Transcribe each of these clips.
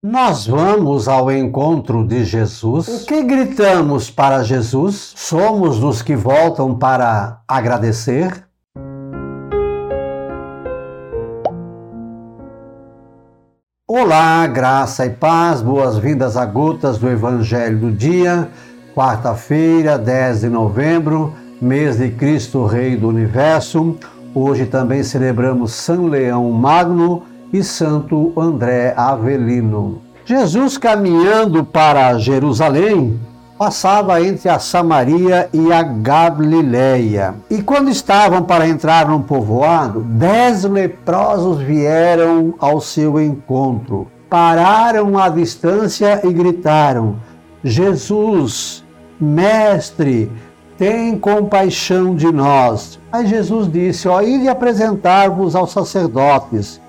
Nós vamos ao encontro de Jesus. O que gritamos para Jesus? Somos dos que voltam para agradecer? Olá, graça e paz, boas-vindas a gotas do Evangelho do Dia, quarta-feira, 10 de novembro, mês de Cristo Rei do Universo. Hoje também celebramos São Leão Magno e Santo André Avelino. Jesus, caminhando para Jerusalém, passava entre a Samaria e a Galileia. E quando estavam para entrar num povoado, dez leprosos vieram ao seu encontro. Pararam à distância e gritaram: Jesus, mestre, tem compaixão de nós. Aí Jesus disse: Ó, ide apresentar-vos aos sacerdotes.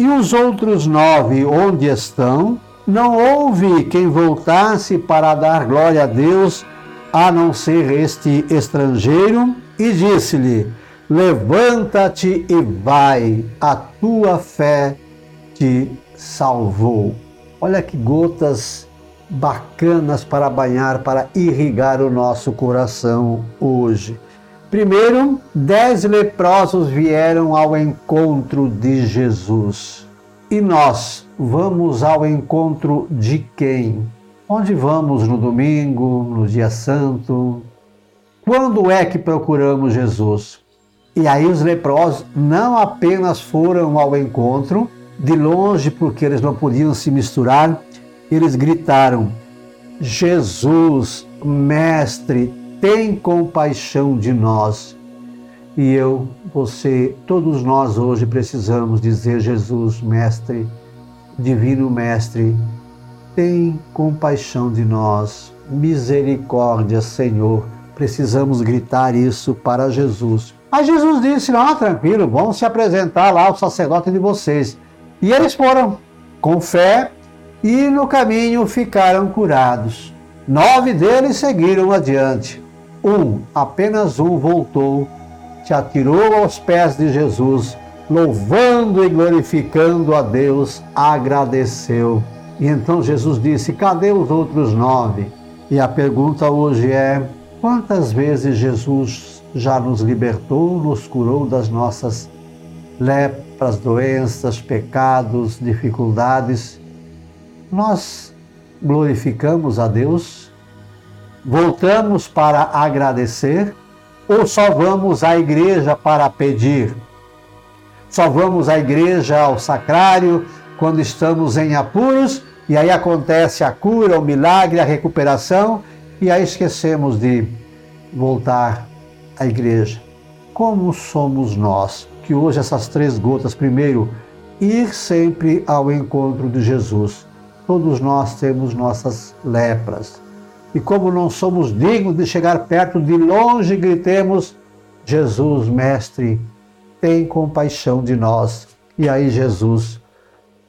E os outros nove, onde estão? Não houve quem voltasse para dar glória a Deus, a não ser este estrangeiro, e disse-lhe: Levanta-te e vai, a tua fé te salvou. Olha que gotas bacanas para banhar, para irrigar o nosso coração hoje. Primeiro, dez leprosos vieram ao encontro de Jesus. E nós vamos ao encontro de quem? Onde vamos no domingo, no dia santo? Quando é que procuramos Jesus? E aí os leprosos não apenas foram ao encontro, de longe, porque eles não podiam se misturar, eles gritaram: Jesus, Mestre, tem compaixão de nós. E eu, você, todos nós hoje precisamos dizer: Jesus, Mestre, Divino Mestre, tem compaixão de nós. Misericórdia, Senhor. Precisamos gritar isso para Jesus. Mas Jesus disse: Não, tranquilo, vão se apresentar lá ao sacerdote de vocês. E eles foram com fé e no caminho ficaram curados. Nove deles seguiram adiante. Um, apenas um voltou, se atirou aos pés de Jesus, louvando e glorificando a Deus, agradeceu. E então Jesus disse: Cadê os outros nove? E a pergunta hoje é: quantas vezes Jesus já nos libertou, nos curou das nossas lepras, doenças, pecados, dificuldades? Nós glorificamos a Deus voltamos para agradecer ou só vamos à igreja para pedir? Só vamos à igreja, ao sacrário, quando estamos em apuros e aí acontece a cura, o milagre, a recuperação e aí esquecemos de voltar à igreja. Como somos nós? Que hoje essas três gotas, primeiro, ir sempre ao encontro de Jesus. Todos nós temos nossas lepras e como não somos dignos de chegar perto, de longe gritemos: Jesus, Mestre, tem compaixão de nós. E aí, Jesus,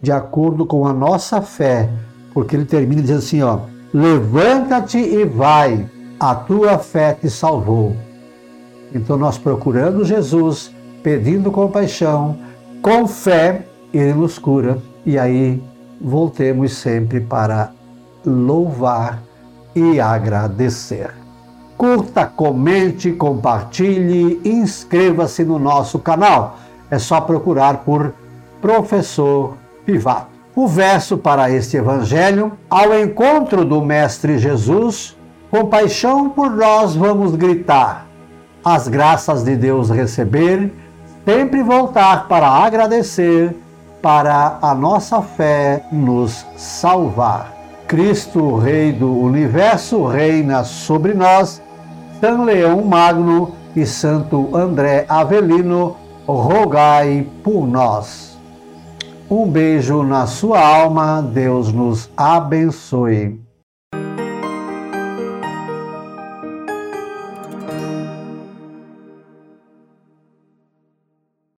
de acordo com a nossa fé, porque ele termina dizendo assim: ó, levanta-te e vai, a tua fé te salvou. Então, nós procurando Jesus, pedindo compaixão, com fé, ele nos cura. E aí, voltemos sempre para louvar e agradecer. Curta, comente, compartilhe, inscreva-se no nosso canal. É só procurar por Professor Pivato. O verso para este evangelho, ao encontro do Mestre Jesus, compaixão por nós vamos gritar, as graças de Deus receber, sempre voltar para agradecer, para a nossa fé nos salvar. Cristo, Rei do Universo, reina sobre nós. São Leão Magno e Santo André Avelino, rogai por nós. Um beijo na sua alma, Deus nos abençoe.